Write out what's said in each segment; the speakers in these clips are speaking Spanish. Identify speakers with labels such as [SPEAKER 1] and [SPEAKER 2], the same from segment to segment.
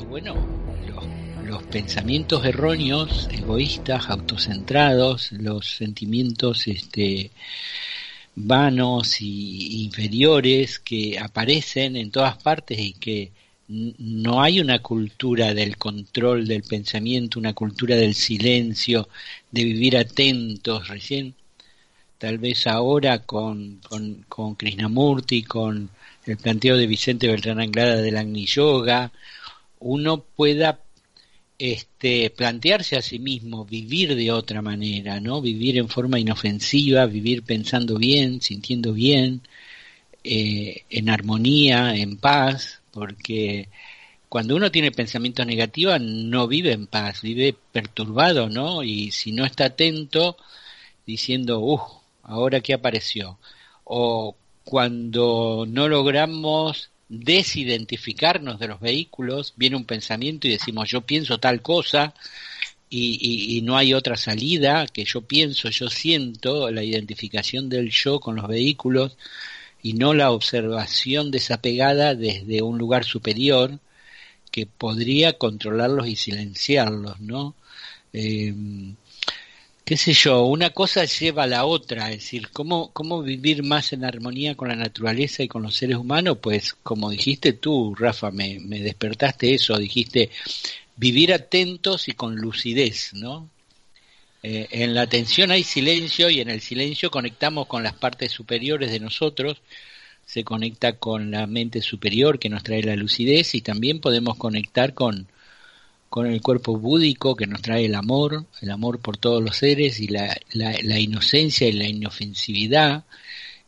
[SPEAKER 1] Y bueno, los, pensamientos erróneos, egoístas, autocentrados, los sentimientos este, vanos y inferiores que aparecen en todas partes y que no hay una cultura del control del pensamiento, una cultura del silencio, de vivir atentos. Recién, tal vez ahora con, con, con Krishnamurti, con el planteo de Vicente Beltrán Anglada del Agni Yoga, uno pueda este, plantearse a sí mismo vivir de otra manera, ¿no? Vivir en forma inofensiva, vivir pensando bien, sintiendo bien, eh, en armonía, en paz, porque cuando uno tiene pensamientos negativos no vive en paz, vive perturbado, ¿no? Y si no está atento, diciendo, uff, ahora qué apareció. O cuando no logramos desidentificarnos de los vehículos, viene un pensamiento y decimos yo pienso tal cosa y, no hay otra salida que yo pienso, yo siento, la identificación del yo con los vehículos y no la observación desapegada desde un lugar superior que podría controlarlos y silenciarlos, ¿no? Eh, qué sé yo, una cosa lleva a la otra, es decir, ¿cómo, cómo vivir más en armonía con la naturaleza y con los seres humanos, pues como dijiste tú, Rafa, me, me despertaste eso, dijiste vivir atentos y con lucidez, ¿no? Eh, en la atención hay silencio y en el silencio conectamos con las partes superiores de nosotros, se conecta con la mente superior que nos trae la lucidez y también podemos conectar con, con el cuerpo búdico que nos trae el amor, el amor por todos los seres y la, la, inocencia y la inofensividad.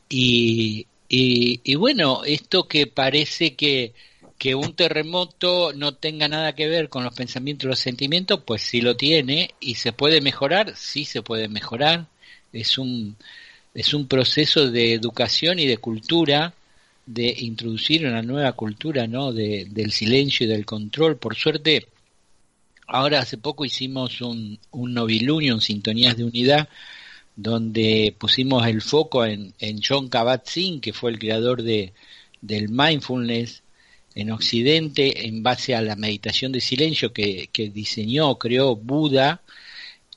[SPEAKER 1] Y, y, bueno, esto que parece que, que un terremoto no tenga nada que ver con los pensamientos y los sentimientos, pues sí lo tiene y se puede mejorar, sí se puede mejorar. Es un, es un proceso de educación y de cultura, de introducir una nueva cultura, ¿no? De, del silencio y del control. Por suerte, Ahora hace poco hicimos un, un novilunio, un Sintonías de Unidad, donde pusimos el foco en, en John Kabat-Zinn, que fue el creador de, del mindfulness en Occidente, en base a la meditación de silencio que, que diseñó, creó Buda,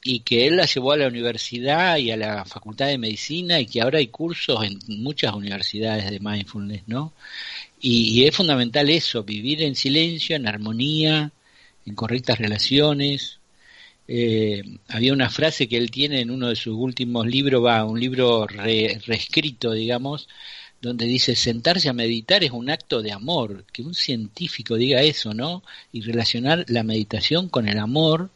[SPEAKER 1] y que él la llevó a la universidad y a la facultad de medicina y que ahora hay cursos en muchas universidades de mindfulness, ¿no? Y es fundamental eso, vivir en silencio, en armonía, en correctas relaciones. Eh, había una frase que él tiene en uno de sus últimos libros, va, un libro reescrito, digamos, donde dice sentarse a meditar es un acto de amor, que un científico diga eso, ¿no? Y relacionar la meditación con el amor,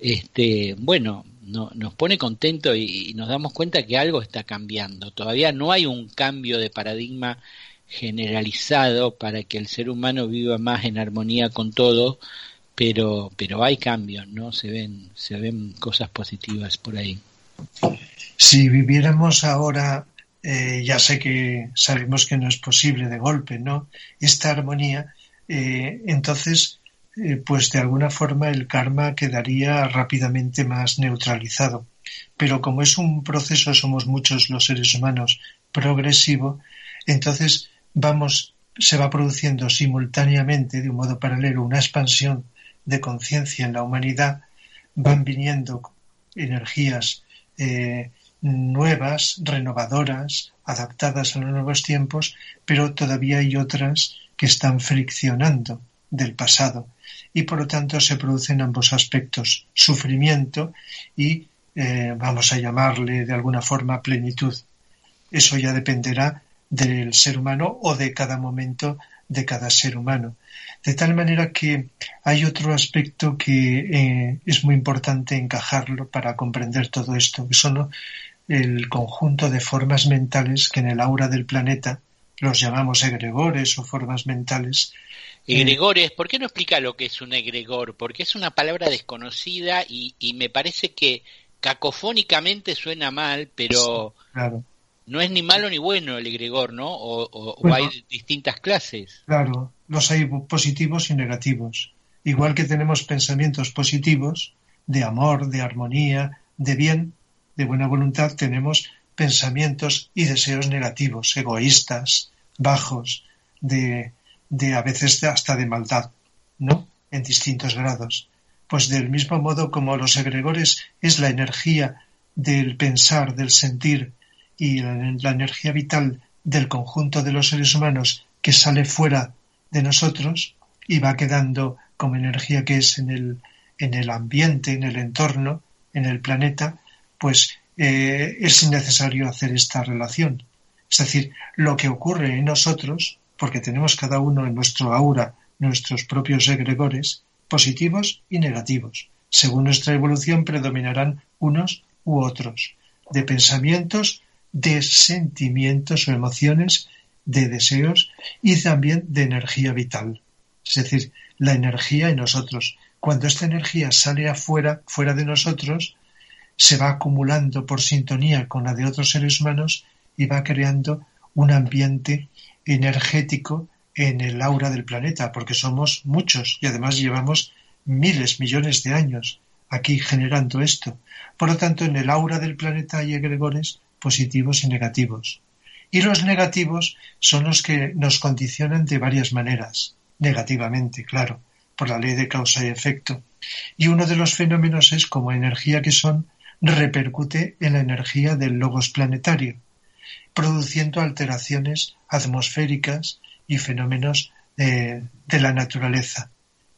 [SPEAKER 1] este, bueno, no, nos pone contento y, nos damos cuenta que algo está cambiando. Todavía no hay un cambio de paradigma generalizado para que el ser humano viva más en armonía con todo, pero pero hay cambios, ¿no? Se ven se ven cosas positivas por ahí.
[SPEAKER 2] Si viviéramos ahora, eh, ya sé que sabemos que no es posible de golpe, ¿no? Esta armonía, eh, entonces, eh, pues de alguna forma el karma quedaría rápidamente más neutralizado. Pero como es un proceso, somos muchos los seres humanos progresivo, entonces vamos, se va produciendo simultáneamente, de un modo paralelo, una expansión de conciencia en la humanidad, van viniendo energías eh, nuevas, renovadoras, adaptadas a los nuevos tiempos, pero todavía hay otras que están friccionando del pasado y por lo tanto se producen ambos aspectos, sufrimiento y eh, vamos a llamarle de alguna forma plenitud. Eso ya dependerá del ser humano o de cada momento de cada ser humano. De tal manera que hay otro aspecto que eh, es muy importante encajarlo para comprender todo esto, que son el conjunto de formas mentales que en el aura del planeta los llamamos egregores o formas mentales.
[SPEAKER 1] Egregores, ¿por qué no explica lo que es un egregor? Porque es una palabra desconocida y, y me parece que cacofónicamente suena mal, pero no es ni malo ni bueno el egregor, ¿no? O, hay distintas clases.
[SPEAKER 2] Claro, los hay positivos y negativos. Igual que tenemos pensamientos positivos, de amor, de armonía, de bien, de buena voluntad, tenemos pensamientos y deseos negativos, egoístas, bajos, de, de a veces hasta de maldad, ¿no? En distintos grados. Pues del mismo modo como los egregores es la energía del pensar, del sentir y la, energía vital del conjunto de los seres humanos que sale fuera de nosotros y va quedando como energía que es en el, en el ambiente, en el entorno, en el planeta, pues eh, es necesario hacer esta relación. Es decir, lo que ocurre en nosotros, porque tenemos cada uno en nuestro aura nuestros propios egregores, positivos y negativos. Según nuestra evolución predominarán unos u otros, de pensamientos, de sentimientos o emociones, de deseos y también de energía vital. Es decir, la energía en nosotros. Cuando esta energía sale afuera, fuera de nosotros, se va acumulando por sintonía con la de otros seres humanos y va creando un ambiente energético en el aura del planeta, porque somos muchos y además llevamos miles, millones de años aquí generando esto. Por lo tanto, en el aura del planeta hay egregores positivos y negativos. Y los negativos son los que nos condicionan de varias maneras, negativamente, claro, por la ley de causa y efecto. Y uno de los fenómenos es como energía que son repercute en la energía del logos planetario, produciendo alteraciones atmosféricas y fenómenos de, la naturaleza,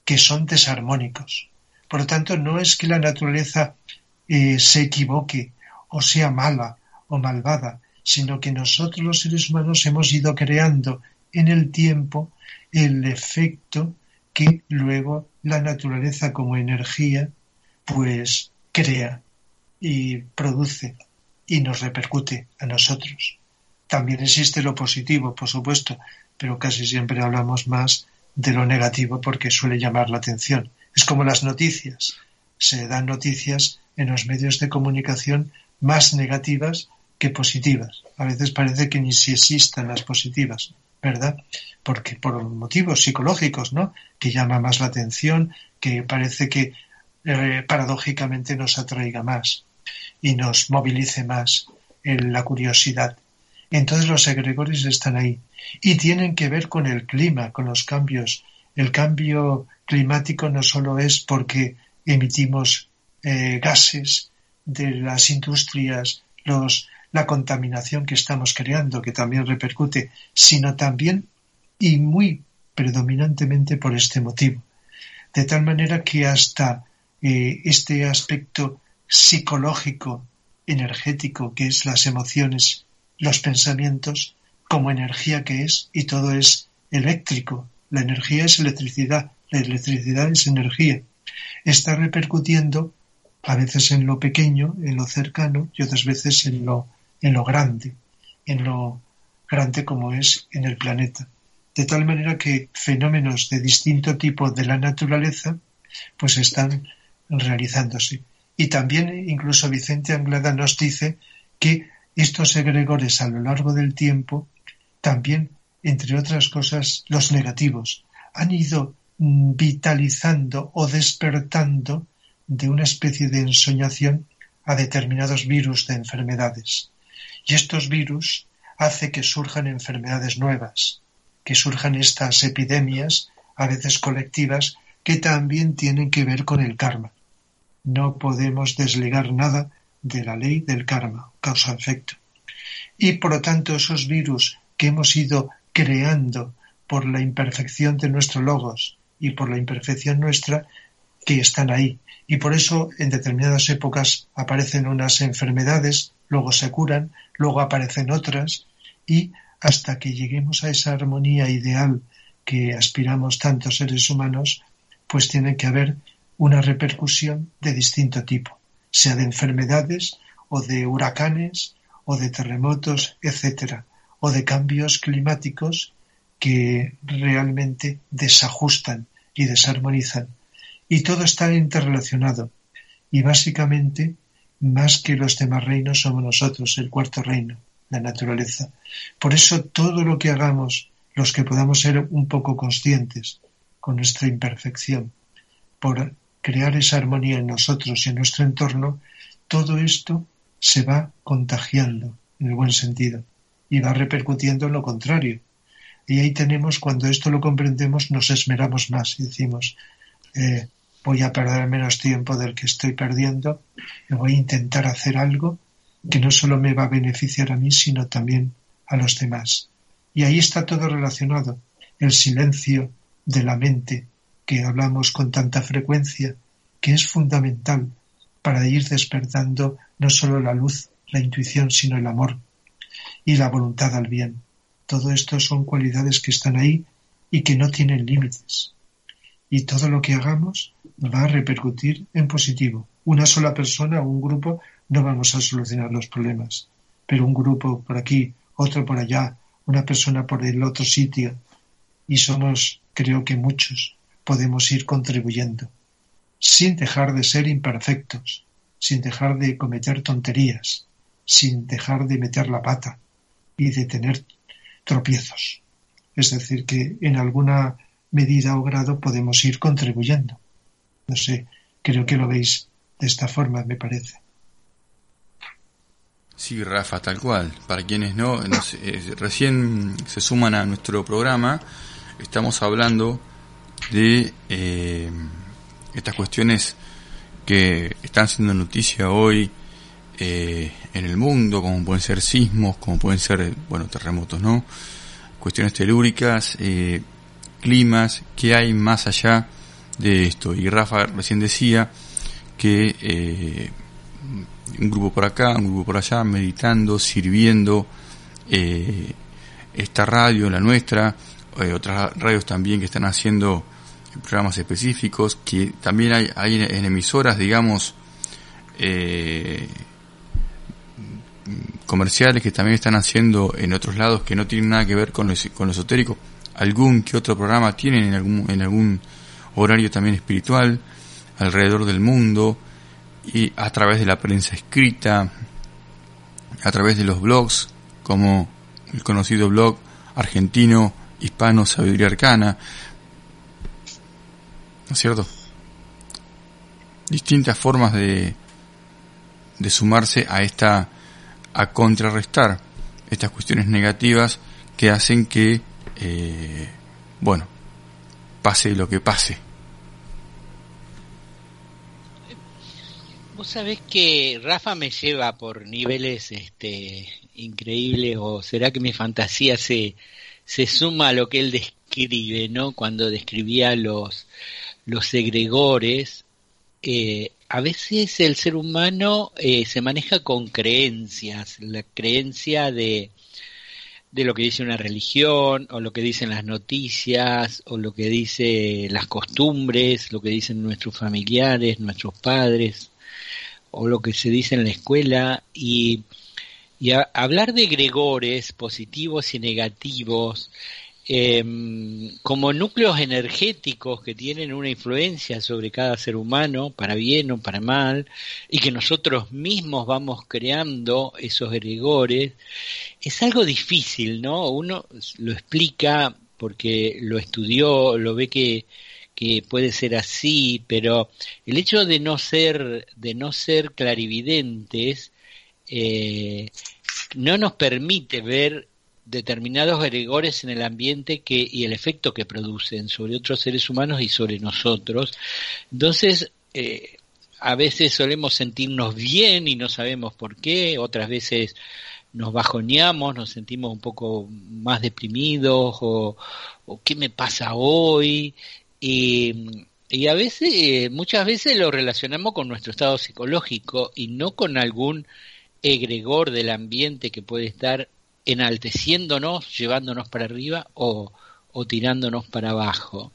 [SPEAKER 2] que son desarmónicos. Por lo tanto, no es que la naturaleza eh, se equivoque o sea mala o malvada, sino que nosotros los seres humanos hemos ido creando en el tiempo el efecto que luego la naturaleza como energía pues crea y produce y nos repercute a nosotros. También existe lo positivo, por supuesto, pero casi siempre hablamos más de lo negativo porque suele llamar la atención. Es como las noticias. Se dan noticias en los medios de comunicación más negativas que positivas. A veces parece que ni si existan las positivas, ¿verdad? Porque por motivos psicológicos, ¿no? Que llama más la atención, que parece que eh, paradójicamente nos atraiga más y nos movilice más en la curiosidad. Entonces los egregores están ahí y tienen que ver con el clima, con los cambios. El cambio climático no solo es porque emitimos eh, gases de las industrias, los, la contaminación que estamos creando, que también repercute, sino también y muy predominantemente por este motivo. De tal manera que hasta eh, este aspecto psicológico, energético, que es las emociones, los pensamientos, como energía que es, y todo es eléctrico. La energía es electricidad, la electricidad es energía. Está repercutiendo a veces en lo pequeño, en lo cercano, y otras veces en lo, en lo grande, en lo grande como es en el planeta. De tal manera que fenómenos de distinto tipo de la naturaleza pues están realizándose. Y también incluso Vicente Anglada nos dice que estos egregores a lo largo del tiempo, también, entre otras cosas, los negativos, han ido vitalizando o despertando de una especie de ensoñación a determinados virus de enfermedades. Y estos virus hace que surjan enfermedades nuevas, que surjan estas epidemias, a veces colectivas, que también tienen que ver con el karma no podemos desligar nada de la ley del karma, causa-efecto. Y por lo tanto esos virus que hemos ido creando por la imperfección de nuestro logos y por la imperfección nuestra, que están ahí. Y por eso en determinadas épocas aparecen unas enfermedades, luego se curan, luego aparecen otras, y hasta que lleguemos a esa armonía ideal que aspiramos tantos seres humanos, pues tiene que haber una repercusión de distinto tipo, sea de enfermedades o de huracanes o de terremotos, etcétera, o de cambios climáticos que realmente desajustan y desarmonizan. Y todo está interrelacionado. Y básicamente, más que los demás reinos, somos nosotros, el cuarto reino, la naturaleza. Por eso todo lo que hagamos, los que podamos ser un poco conscientes con nuestra imperfección, por crear esa armonía en nosotros y en nuestro entorno, todo esto se va contagiando en el buen sentido y va repercutiendo en lo contrario. Y ahí tenemos, cuando esto lo comprendemos, nos esmeramos más y decimos, eh, voy a perder menos tiempo del que estoy perdiendo, y voy a intentar hacer algo que no solo me va a beneficiar a mí, sino también a los demás. Y ahí está todo relacionado. El silencio de la mente, que hablamos con tanta frecuencia, que es fundamental para ir despertando no solo la luz, la intuición, sino el amor y la voluntad al bien. Todo esto son cualidades que están ahí y que no tienen límites. Y todo lo que hagamos va a repercutir en positivo. Una sola persona o un grupo no vamos a solucionar los problemas, pero un grupo por aquí, otro por allá, una persona por el otro sitio, y somos, creo que muchos, podemos ir contribuyendo sin dejar de ser imperfectos, sin dejar de cometer tonterías, sin dejar de meter la pata y de tener tropiezos. Es decir, que en alguna medida o grado podemos ir contribuyendo. No sé, creo que lo veis de esta forma, me parece.
[SPEAKER 3] Sí, Rafa, tal cual. Para quienes no, eh, recién se suman a nuestro programa, estamos hablando de eh, estas cuestiones que están siendo noticia hoy eh, en el mundo, como pueden ser sismos, como pueden ser, bueno, terremotos, ¿no? Cuestiones telúricas, climas, ¿qué hay más allá de esto? Y Rafa recién decía que eh, un grupo por acá, un grupo por allá, meditando, sirviendo esta radio, la nuestra, otras radios también que están haciendo programas específicos, que también hay, hay en emisoras, digamos, eh, comerciales que también están haciendo en otros lados que no tienen nada que ver con lo, con lo esotérico. Algún que otro programa tienen en algún, en algún horario también espiritual alrededor del mundo y a través de la prensa escrita, a través de los blogs como el conocido blog argentino hispano Sabiduría Arcana, ¿no es cierto? Distintas formas de, de sumarse a esta, a contrarrestar estas cuestiones negativas que hacen que, eh, bueno, pase lo que pase.
[SPEAKER 1] Vos sabés que Rafa me lleva por niveles este, increíbles o será que mi fantasía se, se suma a lo que él describe, ¿no? Cuando describía los, los egregores, eh, a veces el ser humano eh, se maneja con creencias, la creencia de, de lo que dice una religión, o lo que dicen las noticias, o lo que dicen las costumbres, lo que dicen nuestros familiares, nuestros padres, o lo que se dice en la escuela, y, y hablar de egregores positivos y negativos, Em, como núcleos energéticos que tienen una influencia sobre cada ser humano, para bien o para mal, y que nosotros mismos vamos creando esos egregores, es algo difícil, ¿no? Uno lo explica porque lo estudió, lo ve que, que puede ser así, pero el hecho de no ser, de no ser clarividentes, eh, no nos permite ver determinados egregores en el ambiente que, y el efecto que producen sobre otros seres humanos y sobre nosotros. Entonces, eh, a veces solemos sentirnos bien y no sabemos por qué, otras veces nos bajoneamos, nos sentimos un poco más deprimidos o, qué me pasa hoy. Y, y a veces, muchas veces lo relacionamos con nuestro estado psicológico y no con algún egregor del ambiente que puede estar enalteciéndonos, llevándonos para arriba o, tirándonos para abajo.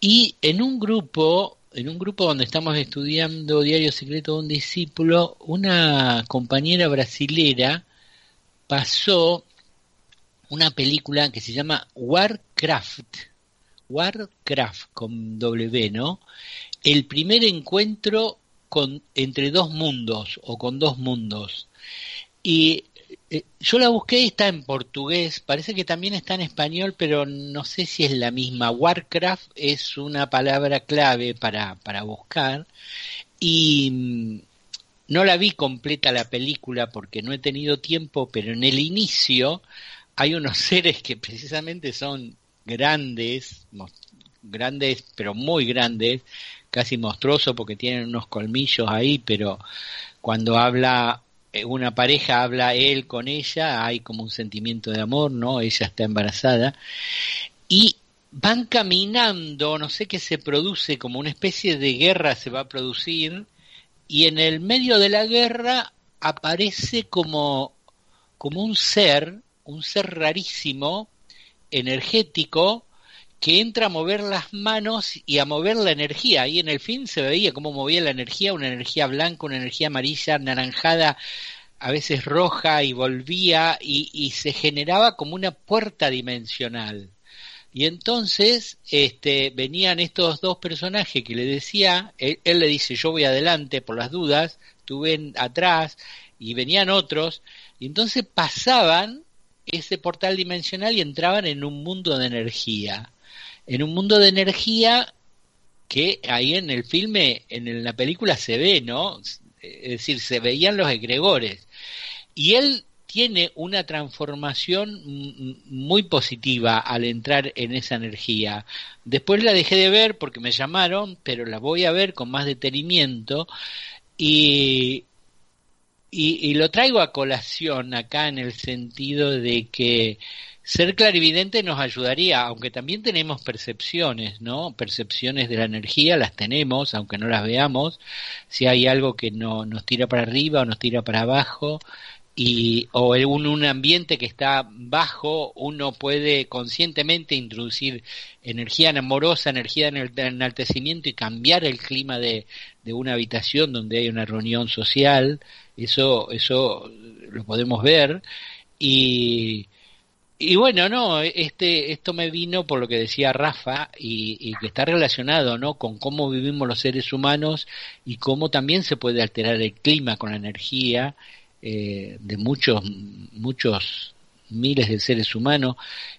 [SPEAKER 1] Y en un grupo, en un grupo donde estamos estudiando Diario Secreto de un Discípulo, una compañera brasilera pasó una película que se llama Warcraft. Warcraft con W, ¿no? El primer encuentro con, entre dos mundos o con dos mundos. Y eh, yo la busqué, está en portugués, parece que también está en español, pero no sé si es la misma. Warcraft es una palabra clave para, para buscar y mm, no la vi completa la película porque no he tenido tiempo, pero en el inicio hay unos seres que precisamente son grandes, grandes, pero muy grandes, casi monstruosos porque tienen unos colmillos ahí, pero cuando habla una pareja, habla él con ella, hay como un sentimiento de amor, ¿no? Ella está embarazada y van caminando, no sé qué se produce, como una especie de guerra se va a producir y en el medio de la guerra aparece como, como un ser, un ser rarísimo, energético, que entra a mover las manos y a mover la energía. Y en el fin se veía cómo movía la energía, una energía blanca, una energía amarilla, anaranjada, a veces roja, y volvía y, se generaba como una puerta dimensional. Y entonces este, venían estos dos personajes que le decía, él, le dice yo voy adelante por las dudas, tú ven atrás, y venían otros, y entonces pasaban ese portal dimensional y entraban en un mundo de energía. En un mundo de energía que ahí en el filme, en la película se ve, ¿no? Es decir, se veían los egregores. Y él tiene una transformación muy positiva al entrar en esa energía. Después la dejé de ver porque me llamaron, pero la voy a ver con más detenimiento y, y, lo traigo a colación acá en el sentido de que ser clarividente nos ayudaría, aunque también tenemos percepciones, ¿no? Percepciones de la energía, las tenemos, aunque no las veamos. Si hay algo que no, nos tira para arriba o nos tira para abajo, y o en un, ambiente que está bajo uno puede conscientemente introducir energía amorosa, energía en el enaltecimiento y cambiar el clima de, de una habitación donde hay una reunión social, eso, eso lo podemos ver y, y bueno, no, este, esto me vino por lo que decía Rafa y, y, que está relacionado, ¿no? Con cómo vivimos los seres humanos y cómo también se puede alterar el clima con la energía eh, de muchos, muchos miles de seres humanos.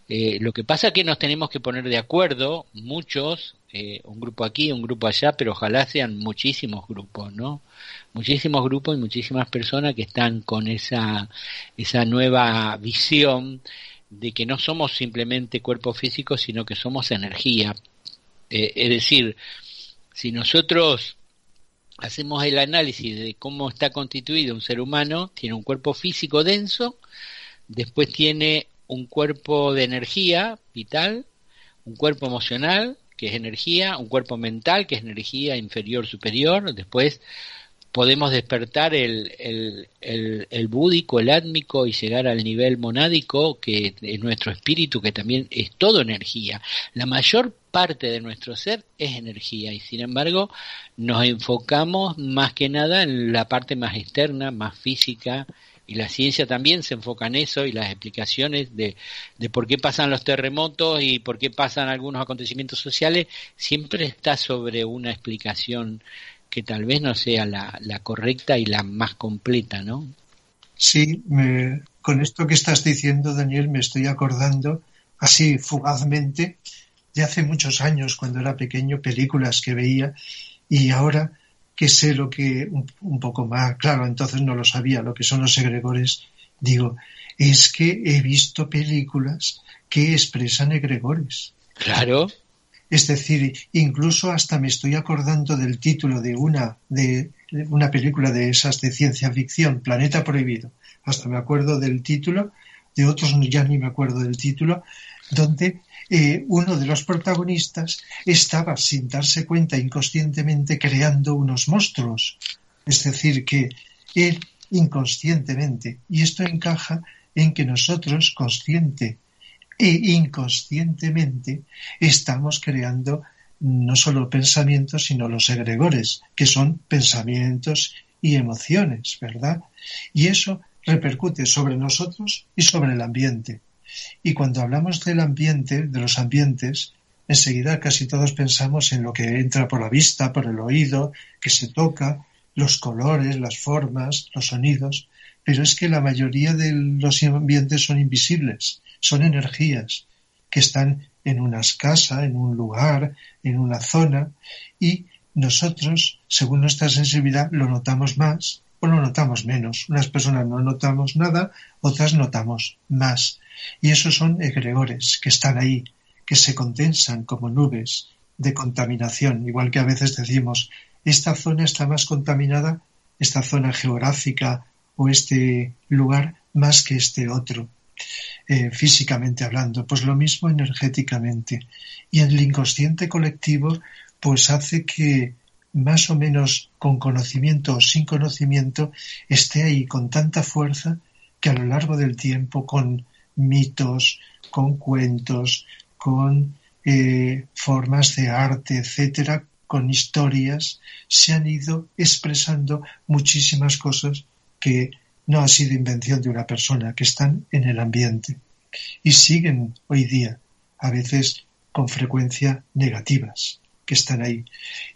[SPEAKER 1] Eh, lo que pasa es que nos tenemos que poner de acuerdo, muchos, eh, un grupo aquí, un grupo allá, pero ojalá sean muchísimos grupos, ¿no? Muchísimos grupos y muchísimas personas que están con esa, esa nueva visión de que no somos simplemente cuerpo físico, sino que somos energía. es decir, si nosotros hacemos el análisis de cómo está constituido un ser humano, tiene un cuerpo físico denso, después tiene un cuerpo de energía vital, un cuerpo emocional, que es energía, un cuerpo mental, que es energía inferior superior, después podemos despertar el, el, el, el, búdico, el átmico y llegar al nivel monádico, que es nuestro espíritu, que también es todo energía. La mayor parte de nuestro ser es energía y sin embargo nos enfocamos más que nada en la parte más externa, más física, y la ciencia también se enfoca en eso y las explicaciones de, de, por qué pasan los terremotos y por qué pasan algunos acontecimientos sociales siempre está sobre una explicación que tal vez no sea la, la correcta y la más completa, ¿no?
[SPEAKER 2] Sí, me, con esto que estás diciendo, Daniel, me estoy acordando así fugazmente de hace muchos años, cuando era pequeño, películas que veía y ahora que sé lo que un, poco más, claro, entonces no lo sabía, lo que son los egregores, digo, es que he visto películas que expresan egregores.
[SPEAKER 1] Claro.
[SPEAKER 2] Es decir, incluso hasta me estoy acordando del título de una, de una película de esas de ciencia ficción, Planeta Prohibido. Hasta me acuerdo del título, de otros ya ni me acuerdo del título, donde eh, uno de los protagonistas estaba, sin darse cuenta inconscientemente, creando unos monstruos. Es decir, que él inconscientemente, y esto encaja en que nosotros, consciente e inconscientemente estamos creando no solo pensamientos, sino los egregores, que son pensamientos y emociones, ¿verdad? Y eso repercute sobre nosotros y sobre el ambiente. Y cuando hablamos del ambiente, de los ambientes, enseguida casi todos pensamos en lo que entra por la vista, por el oído, que se toca, los colores, las formas, los sonidos, pero es que la mayoría de los ambientes son invisibles, son energías que están en una casa, en un lugar, en una zona, y nosotros, según nuestra sensibilidad, lo notamos más o lo notamos menos. Unas personas no notamos nada, otras notamos más. Y esos son egregores que están ahí, que se condensan como nubes de contaminación, igual que a veces decimos, esta zona está más contaminada, esta zona geográfica o este lugar más que este otro, eh, físicamente hablando. Pues lo mismo energéticamente. Y el inconsciente colectivo pues hace que más o menos con conocimiento o sin conocimiento esté ahí con tanta fuerza que a lo largo del tiempo con mitos, con cuentos, con eh, formas de arte, etcétera, con historias, se han ido expresando muchísimas cosas que no ha sido invención de una persona, que están en el ambiente y siguen hoy día, a veces con frecuencia negativas, que están ahí.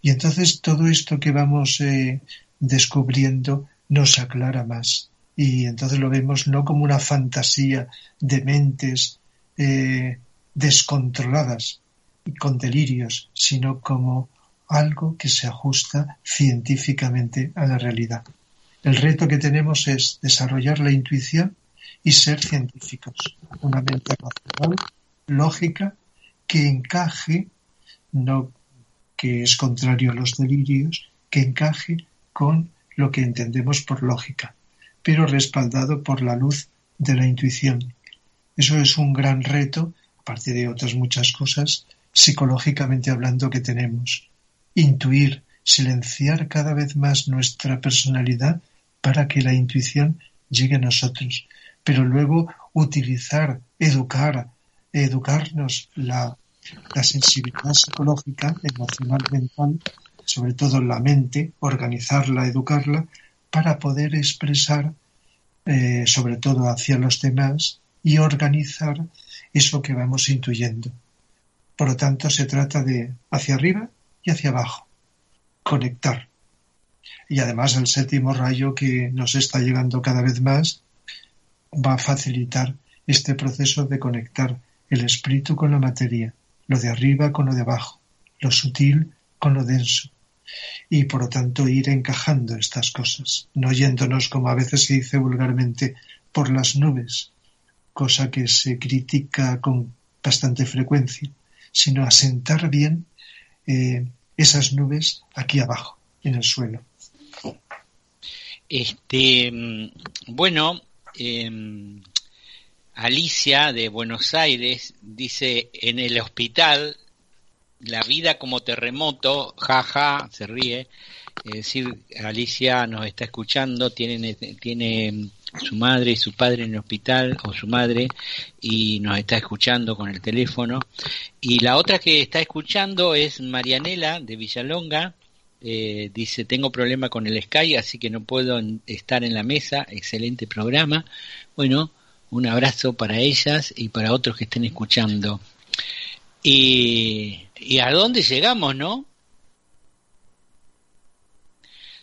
[SPEAKER 2] Y entonces todo esto que vamos eh, descubriendo nos aclara más. Y entonces lo vemos no como una fantasía de mentes eh, descontroladas y con delirios, sino como algo que se ajusta científicamente a la realidad. El reto que tenemos es desarrollar la intuición y ser científicos, una mente racional, lógica, que encaje, no que es contrario a los delirios, que encaje con lo que entendemos por lógica, pero respaldado por la luz de la intuición. Eso es un gran reto aparte de otras muchas cosas, psicológicamente hablando que tenemos. Intuir, silenciar cada vez más nuestra personalidad para que la intuición llegue a nosotros, pero luego utilizar, educar, educarnos la, sensibilidad psicológica, emocional, mental, sobre todo la mente, organizarla, educarla, para poder expresar, eh, sobre todo hacia los demás, y organizar eso que vamos intuyendo. Por lo tanto, se trata de hacia arriba y hacia abajo, conectar. Y además el séptimo rayo que nos está llegando cada vez más va a facilitar este proceso de conectar el espíritu con la materia, lo de arriba con lo de abajo, lo sutil con lo denso. Y por lo tanto ir encajando estas cosas, no yéndonos como a veces se dice vulgarmente por las nubes, cosa que se critica con bastante frecuencia, sino asentar bien eh, esas nubes aquí abajo, en el suelo.
[SPEAKER 1] Este, mm, bueno, em, Alicia de Buenos Aires dice en el hospital la vida como terremoto, jaja, se ríe. Es decir, Alicia nos está escuchando, tiene, tiene su madre y su padre en el hospital o su madre y nos está escuchando con el teléfono. Y la otra que está escuchando es Marianela de Villalonga. Eh, dice, tengo problema con el Sky, así que no puedo estar en la mesa. Excelente programa. Bueno, un abrazo para ellas y para otros que estén escuchando. Y, y a dónde llegamos, ¿no?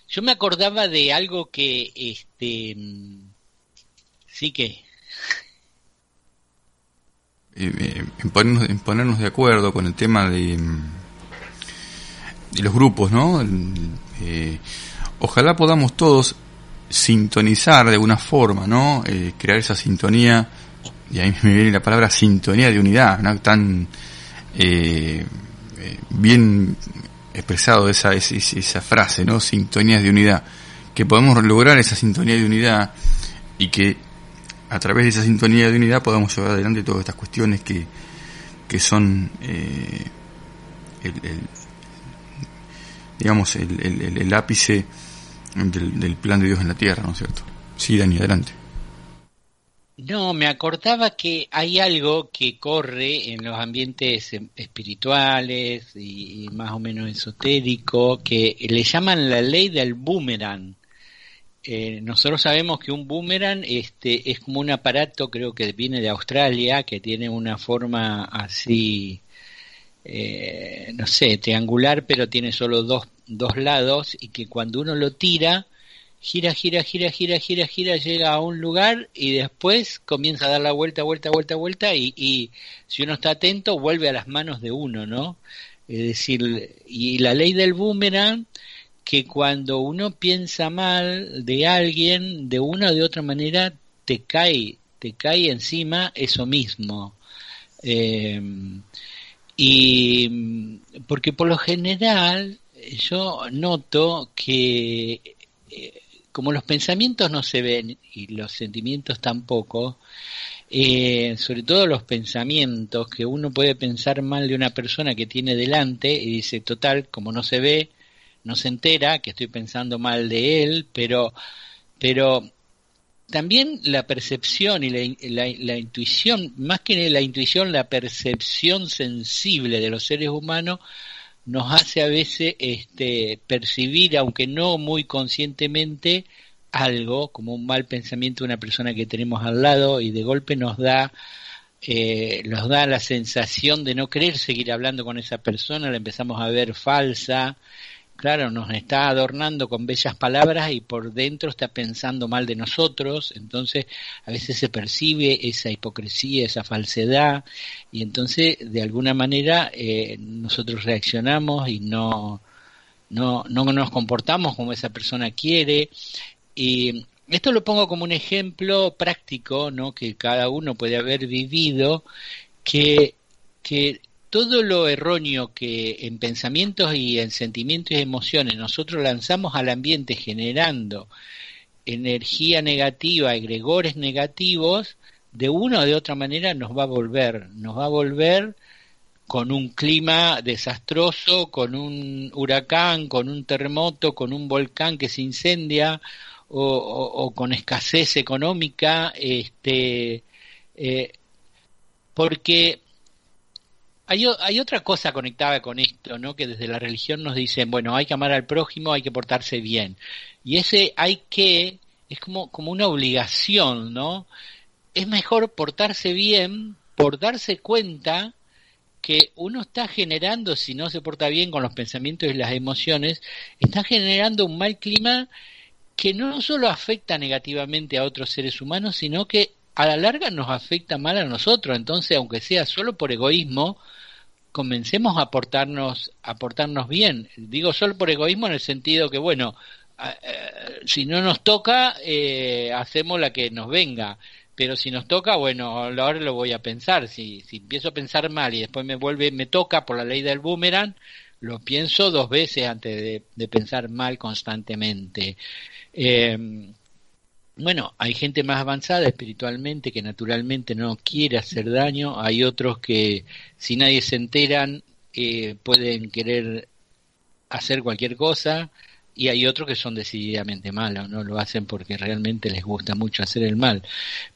[SPEAKER 1] Yo me acordaba de algo que este Así que...
[SPEAKER 3] En ponernos, de acuerdo con el tema de, de los grupos, ¿no? Eh, ojalá podamos todos sintonizar de alguna forma, ¿no? Eh, crear esa sintonía, y ahí me viene la palabra sintonía de unidad, ¿no? Tan eh, bien expresado esa, esa, esa frase, ¿no? Sintonías de unidad. Que podamos lograr esa sintonía de unidad y que a través de esa sintonía de unidad podamos llevar adelante todas estas cuestiones que, que son eh, el, digamos el, el, ápice del, plan de Dios en la tierra, ¿no es cierto? Sí, Dani, adelante.
[SPEAKER 1] No, me acordaba que hay algo que corre en los ambientes espirituales y más o menos esotérico que le llaman la ley del boomerang eh, nosotros sabemos que un boomerang este, es como un aparato, creo que viene de Australia, que tiene una forma así, eh, no sé, triangular, pero tiene solo dos, dos lados y que cuando uno lo tira, gira, gira, gira, gira, gira, gira, llega a un lugar y después comienza a dar la vuelta, vuelta, vuelta, vuelta y, si uno está atento vuelve a las manos de uno, ¿no? Es decir, y la ley del boomerang que cuando uno piensa mal de alguien, de una o de otra manera, te cae, te cae encima eso mismo. Eh, y porque por lo general yo noto que eh, como los pensamientos no se ven y los sentimientos tampoco, eh, sobre todo los pensamientos, que uno puede pensar mal de una persona que tiene delante y dice, total, como no se ve, no se entera que estoy pensando mal de él, pero, pero también la percepción y la, la, intuición, más que la intuición, la percepción sensible de los seres humanos nos hace a veces este, percibir, aunque no muy conscientemente, algo como un mal pensamiento de una persona que tenemos al lado y de golpe nos da eh, nos da la sensación de no querer seguir hablando con esa persona, la empezamos a ver falsa, claro, nos está adornando con bellas palabras y por dentro está pensando mal de nosotros, entonces a veces se percibe esa hipocresía, esa falsedad, y entonces de alguna manera eh, nosotros reaccionamos y no, no, no nos comportamos como esa persona quiere. Y esto lo pongo como un ejemplo práctico, ¿no? que cada uno puede haber vivido, que, que todo lo erróneo que en pensamientos y en sentimientos y emociones nosotros lanzamos al ambiente generando energía negativa, egregores negativos, de una o de otra manera nos va a volver, nos va a volver con un clima desastroso, con un huracán, con un terremoto, con un volcán que se incendia o, con escasez económica, este, eh, porque hay, hay, otra cosa conectada con esto, ¿no? Que desde la religión nos dicen, bueno, hay que amar al prójimo, hay que portarse bien. Y ese hay que es como, como una obligación, ¿no? Es mejor portarse bien por darse cuenta que uno está generando, si no se porta bien con los pensamientos y las emociones, está generando un mal clima que no solo afecta negativamente a otros seres humanos, sino que a la larga nos afecta mal a nosotros. Entonces, aunque sea solo por egoísmo, comencemos a portarnos, a portarnos bien. Digo solo por egoísmo en el sentido que, bueno, eh, si no nos toca, eh, hacemos la que nos venga. Pero si nos toca, bueno, ahora lo voy a pensar. Si, si empiezo a pensar mal y después me vuelve, me toca por la ley del boomerang, lo pienso dos veces antes de, pensar mal constantemente. Eh, bueno, hay gente más avanzada espiritualmente que naturalmente no quiere hacer daño, hay otros que si nadie se enteran eh, pueden querer hacer cualquier cosa. Y hay otros que son decididamente malos, no lo hacen porque realmente les gusta mucho hacer el mal.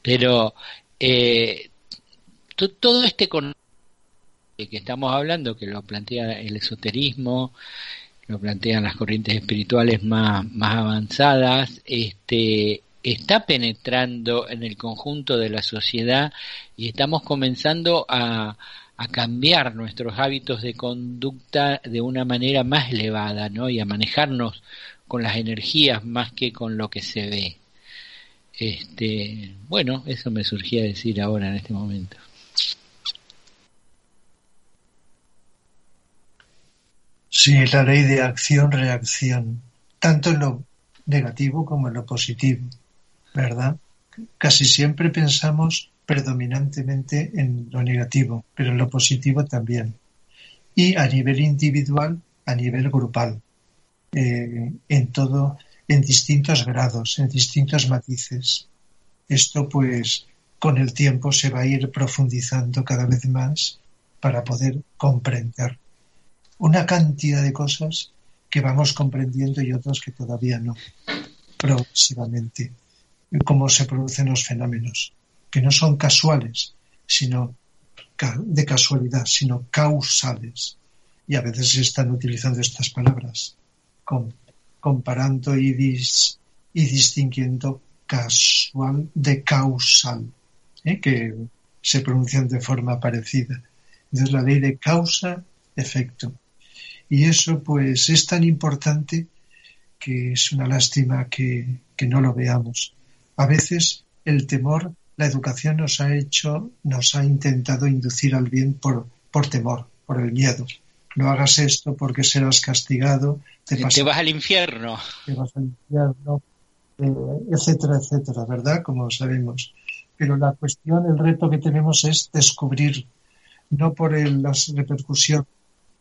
[SPEAKER 1] Pero eh, todo este con que estamos hablando, que lo plantea el esoterismo, lo plantean las corrientes espirituales más, más avanzadas, este, está penetrando en el conjunto de la sociedad y estamos comenzando a, cambiar nuestros hábitos de conducta de una manera más elevada, ¿no? Y a manejarnos con las energías más que con lo que se ve. Este, bueno, eso me surgía decir ahora en este momento.
[SPEAKER 2] Sí, la ley de acción-reacción, tanto en lo negativo como en lo positivo. ¿Verdad? Casi siempre pensamos predominantemente en lo negativo, pero en lo positivo también. Y a nivel individual, a nivel grupal, eh, en todo, en distintos grados, en distintos matices. Esto, pues, con el tiempo se va a ir profundizando cada vez más para poder comprender una cantidad de cosas que vamos comprendiendo y otras que todavía no, progresivamente cómo se producen los fenómenos, que no son casuales, sino de casualidad, sino causales. Y a veces se están utilizando estas palabras, comparando y distinguiendo casual de causal, ¿eh? que se pronuncian de forma parecida. Entonces la ley de causa-efecto. Y eso pues es tan importante que es una lástima que no lo veamos. A veces el temor, la educación nos ha hecho, nos ha intentado inducir al bien por, por temor, por el miedo. No hagas esto porque serás castigado.
[SPEAKER 1] Te, vas al infierno.
[SPEAKER 2] Te vas al infierno, eh, etcétera, etcétera, ¿verdad? Como sabemos. Pero la cuestión, el reto que tenemos es descubrir, no por el, la repercusión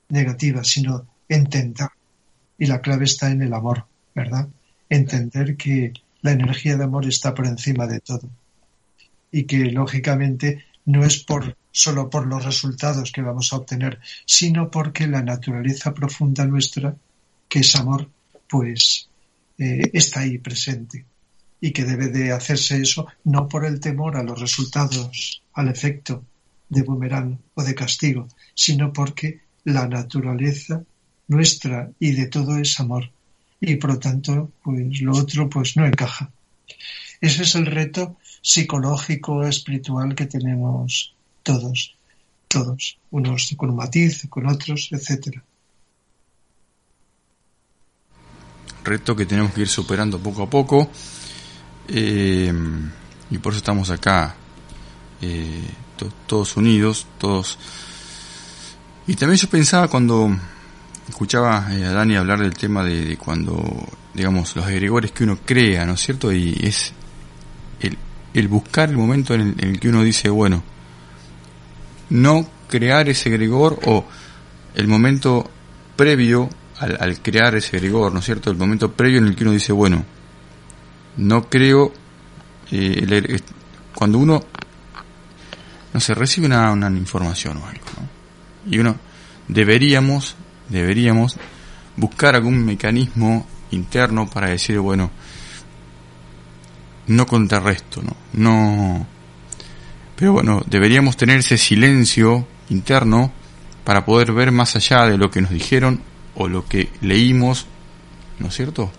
[SPEAKER 2] negativa, sino entender. Y la clave está en el amor, ¿verdad? Entender que la energía de amor está por encima de todo. Y que lógicamente no es por solo por los resultados que vamos a obtener, sino porque la naturaleza profunda nuestra, que es amor, pues eh, está ahí presente y que debe de hacerse eso no por el temor a los resultados, al efecto de boomerang o de castigo, sino porque la naturaleza nuestra y de todo es amor y por lo tanto pues lo otro pues no encaja. Ese es el reto psicológico, espiritual que tenemos todos, todos, unos con un matiz, con otros, etcétera.
[SPEAKER 3] Reto que tenemos que ir superando poco a poco eh, y por eso estamos acá eh, todos unidos, todos. Y también yo pensaba cuando escuchaba eh, a Dani hablar del tema de, cuando, digamos, los egregores que uno crea, ¿no es cierto? Y es el, el buscar el momento en el, que uno dice, bueno, no crear ese egregor o el momento previo al, crear ese egregor, ¿no es cierto? El momento previo en el que uno dice, bueno, no creo, eh, cuando uno, no se recibe una, una información o algo. Y uno, deberíamos deberíamos buscar algún mecanismo interno para decir, bueno, no contrarresto, ¿no? No. Pero bueno, deberíamos tener ese silencio interno para poder ver más allá de lo que nos dijeron o lo que leímos, ¿no es cierto?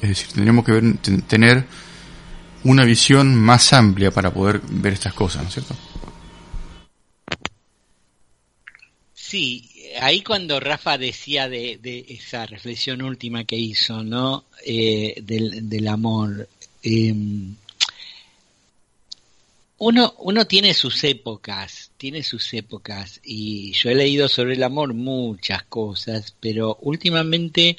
[SPEAKER 3] Es decir, tendríamos que ver, tener una visión más amplia para poder ver estas cosas, ¿no es cierto?
[SPEAKER 1] Sí, ahí cuando Rafa decía de, esa reflexión última que hizo, ¿no? Eh, del, amor. Em, uno, uno tiene sus épocas, tiene sus épocas, y yo he leído sobre el amor muchas cosas, pero últimamente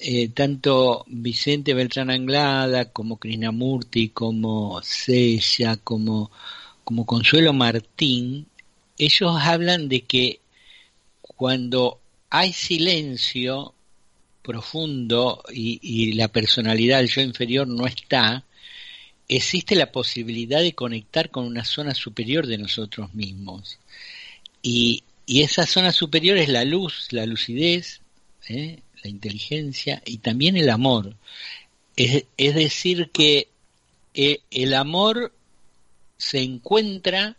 [SPEAKER 1] eh, tanto Vicente Beltrán Anglada como Krishnamurti, como Sella, como, como Consuelo Martín, ellos hablan de que cuando hay silencio profundo y, la personalidad del yo inferior no está, existe la posibilidad de conectar con una zona superior de nosotros mismos. Y, esa zona superior es la luz, la lucidez, ¿eh? la inteligencia y también el amor. Es, decir, que eh, el amor se encuentra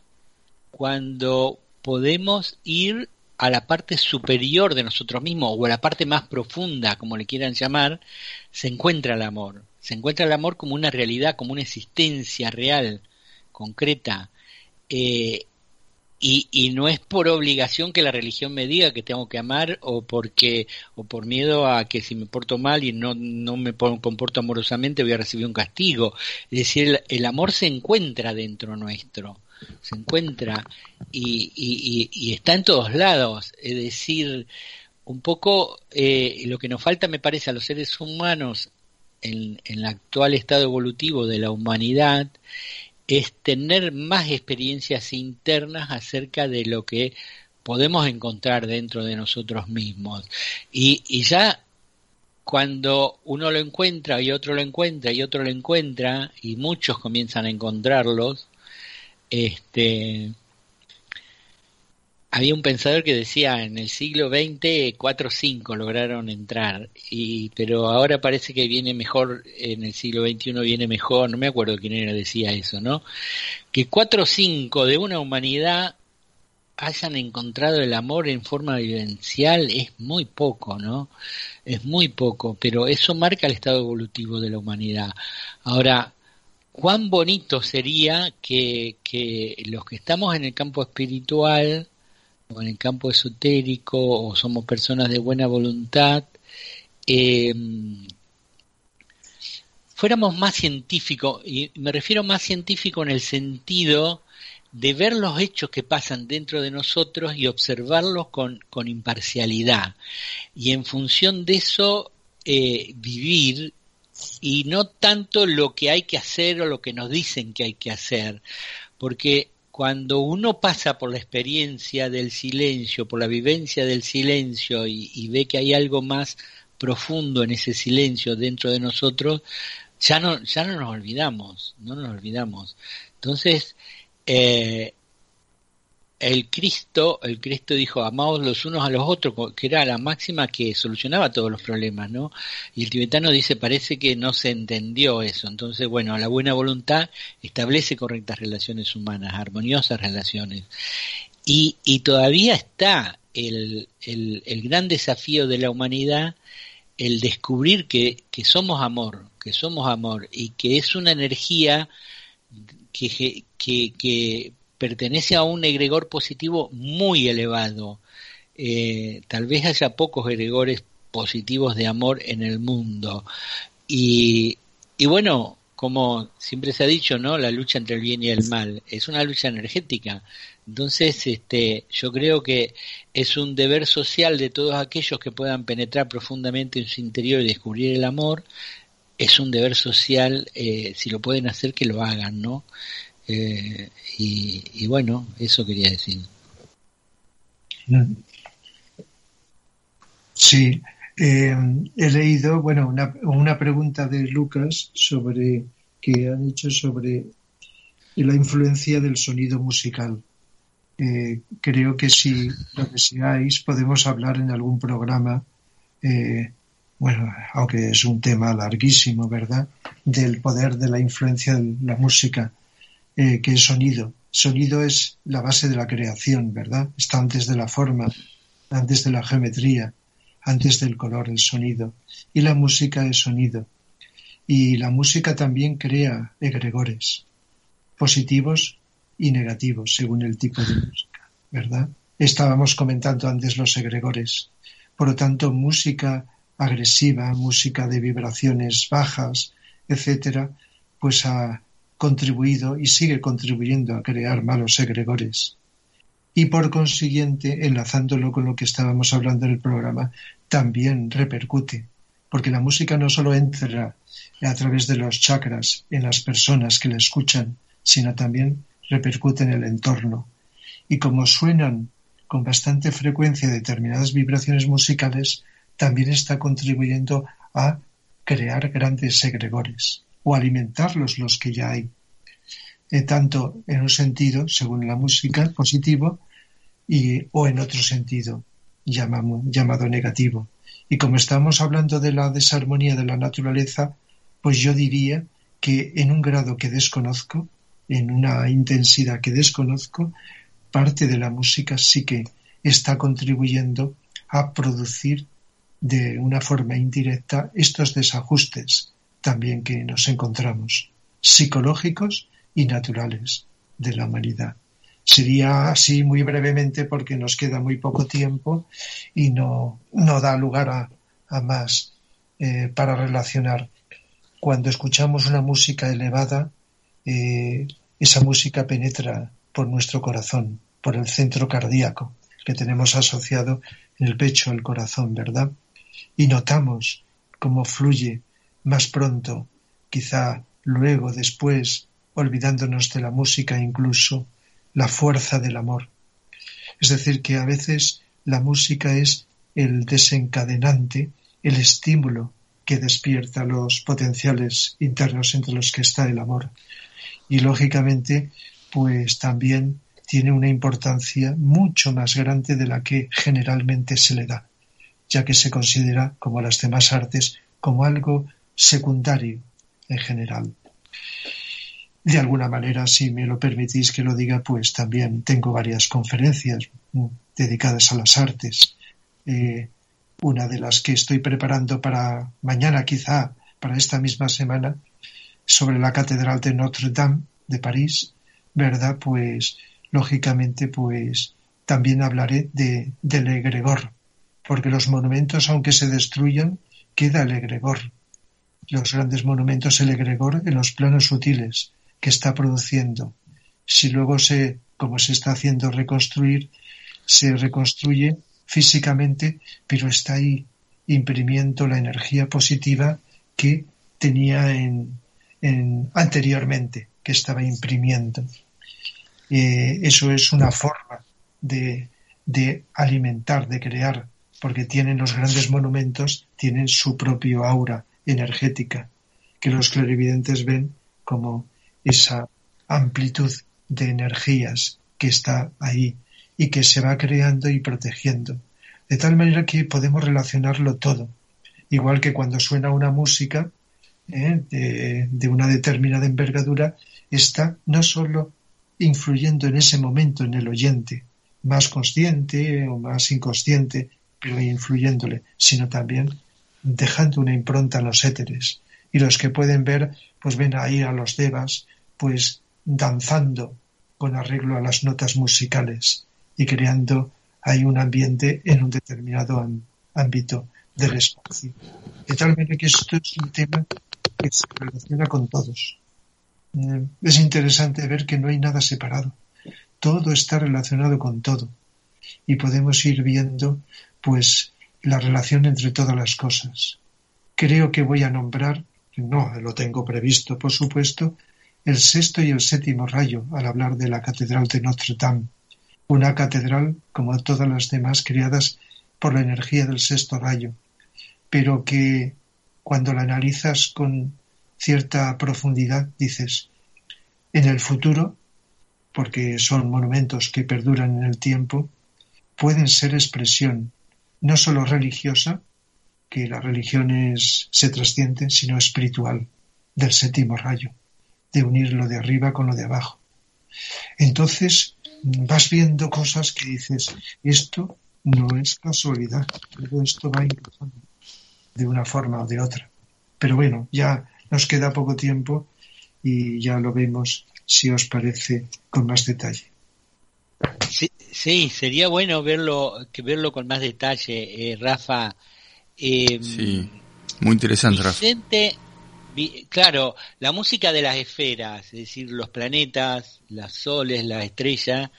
[SPEAKER 1] cuando podemos ir a la parte superior de nosotros mismos o a la parte más profunda, como le quieran llamar, se encuentra el amor. Se encuentra el amor como una realidad, como una existencia real, concreta. Eh, y, y, no es por obligación que la religión me diga que tengo que amar o porque o por miedo a que si me porto mal y no, no me comporto amorosamente voy a recibir un castigo. Es decir, el amor se encuentra dentro nuestro se encuentra y, está en todos lados. Es decir, un poco eh, lo que nos falta, me parece, a los seres humanos en, el actual estado evolutivo de la humanidad es tener más experiencias internas acerca de lo que podemos encontrar dentro de nosotros mismos. Y, y ya cuando uno lo encuentra y otro lo encuentra y otro lo encuentra y muchos comienzan a encontrarlos, este, había un pensador que decía en el siglo XX cuatro o cinco lograron entrar y pero ahora parece que viene mejor en el siglo XXI viene mejor no me acuerdo quién era decía eso no que cuatro o cinco de una humanidad hayan encontrado el amor en forma vivencial es muy poco, ¿no? Es muy poco, pero eso marca el estado evolutivo de la humanidad. Ahora, cuán bonito sería que, los que estamos en el campo espiritual o en el campo esotérico o somos personas de buena voluntad, eh, fuéramos más científicos, y me refiero más científico en el sentido de ver los hechos que pasan dentro de nosotros y observarlos con, con imparcialidad. Y en función de eso, eh, vivir y no tanto lo que hay que hacer o lo que nos dicen que hay que hacer. Porque cuando uno pasa por la experiencia del silencio, por la vivencia del silencio y, ve que hay algo más profundo en ese silencio dentro de nosotros, ya no, ya no nos olvidamos, no nos olvidamos. Entonces, eh, el Cristo, el Cristo dijo, amaos los unos a los otros, que era la máxima que solucionaba todos los problemas, ¿no? Y el tibetano dice, parece que no se entendió eso. Entonces, bueno, la buena voluntad establece correctas relaciones humanas, armoniosas relaciones. Y, todavía está el gran desafío de la humanidad, el descubrir que, que somos amor, que somos amor y que es una energía que, que, que pertenece a un egregor positivo muy elevado. Eh, tal vez haya pocos egregores positivos de amor en el mundo. Y, y bueno, como siempre se ha dicho, ¿no? La lucha entre el bien y el mal es una lucha energética. Entonces, este, yo creo que es un deber social de todos aquellos que puedan penetrar profundamente en su interior y descubrir el amor. Es un deber social, eh, si lo pueden hacer, que lo hagan, ¿no? Eh, y, bueno, eso quería decir.
[SPEAKER 2] Sí, eh, he leído, bueno, una, una pregunta de Lucas sobre que han hecho sobre la influencia del sonido musical. Eh, creo que si lo deseáis podemos hablar en algún programa, bueno, aunque es un tema larguísimo, ¿verdad?, del poder de la influencia de la música eh, que es sonido. Sonido es la base de la creación, ¿verdad? Está antes de la forma, antes de la geometría, antes del color, el sonido. Y la música es sonido. Y la música también crea egregores, positivos y negativos, según el tipo de música, ¿verdad? Estábamos comentando antes los egregores. Por lo tanto, música agresiva, música de vibraciones bajas, etcétera, pues a, contribuido y sigue contribuyendo a crear malos egregores. Y por consiguiente, enlazándolo con lo que estábamos hablando en el programa, también repercute, porque la música no solo entra a través de los chakras en las personas que la escuchan, sino también repercute en el entorno. Y como suenan con bastante frecuencia determinadas vibraciones musicales, también está contribuyendo a crear grandes egregores o alimentarlos los que ya hay, eh, tanto en un sentido, según la música, positivo, y, o en otro sentido, llamado negativo. Y como estamos hablando de la desarmonía de la naturaleza, pues yo diría que en un grado que desconozco, en una intensidad que desconozco, parte de la música sí que está contribuyendo a producir de una forma indirecta estos desajustes también que nos encontramos, psicológicos y naturales de la humanidad. Sería así muy brevemente porque nos queda muy poco tiempo y no, no da lugar a, más eh, para relacionar. Cuando escuchamos una música elevada, eh, esa música penetra por nuestro corazón, por el centro cardíaco que tenemos asociado en el pecho, el corazón, ¿verdad? Y notamos cómo fluye más pronto, quizá luego, después, olvidándonos de la música incluso, la fuerza del amor. Es decir, que a veces la música es el desencadenante, el estímulo que despierta los potenciales internos entre los que está el amor. Y lógicamente, pues también tiene una importancia mucho más grande de la que generalmente se le da, ya que se considera, como las demás artes, como algo secundario en general. de alguna manera, si me lo permitís que lo diga, pues también tengo varias conferencias mm, dedicadas a las artes. Eh, una de las que estoy preparando para mañana, quizá para esta misma semana, sobre la Catedral de Notre Dame de París, ¿verdad? Pues lógicamente, pues también hablaré de, del egregor, porque los monumentos, aunque se destruyan, queda el egregor. Los grandes monumentos, el egregor en los planos sutiles que está produciendo. Si luego se, como se está haciendo reconstruir, se reconstruye físicamente, pero está ahí imprimiendo la energía positiva que tenía en, en anteriormente, que estaba imprimiendo. Eh, eso es una forma de, de alimentar, de crear, porque tienen los grandes monumentos, tienen su propio aura energética, que los clarividentes ven como esa amplitud de energías que está ahí y que se va creando y protegiendo. De tal manera que podemos relacionarlo todo. Igual que cuando suena una música ¿eh? de, de, una determinada envergadura, está no solo influyendo en ese momento en el oyente, más consciente o más inconsciente, pero influyéndole, sino también dejando una impronta en los éteres. Y los que pueden ver, pues ven ahí a los devas, pues danzando con arreglo a las notas musicales y creando ahí un ambiente en un determinado ámbito del espacio. De tal manera que esto es un tema que se relaciona con todos. Eh, es interesante ver que no hay nada separado. Todo está relacionado con todo. Y podemos ir viendo, pues, la relación entre todas las cosas. Creo que voy a nombrar, no lo tengo previsto, por supuesto, el sexto y el séptimo rayo al hablar de la Catedral de Notre Dame. Una catedral, como todas las demás, creadas por la energía del sexto rayo, pero que cuando la analizas con cierta profundidad, dices, en el futuro, porque son monumentos que perduran en el tiempo, pueden ser expresión no sólo religiosa, que la religión es, se trasciende, sino espiritual, del séptimo rayo, de unir lo de arriba con lo de abajo. Entonces vas viendo cosas que dices, esto no es casualidad, todo esto va de una forma o de otra. Pero bueno, ya nos queda poco tiempo y ya lo vemos, si os parece, con más detalle.
[SPEAKER 1] Sí, sí sería bueno verlo, que verlo con más detalle, eh, Rafa.
[SPEAKER 3] Eh, sí, muy interesante,
[SPEAKER 1] Vicente, Rafa. claro, la música de las esferas, es decir, los planetas, las soles, las estrellas,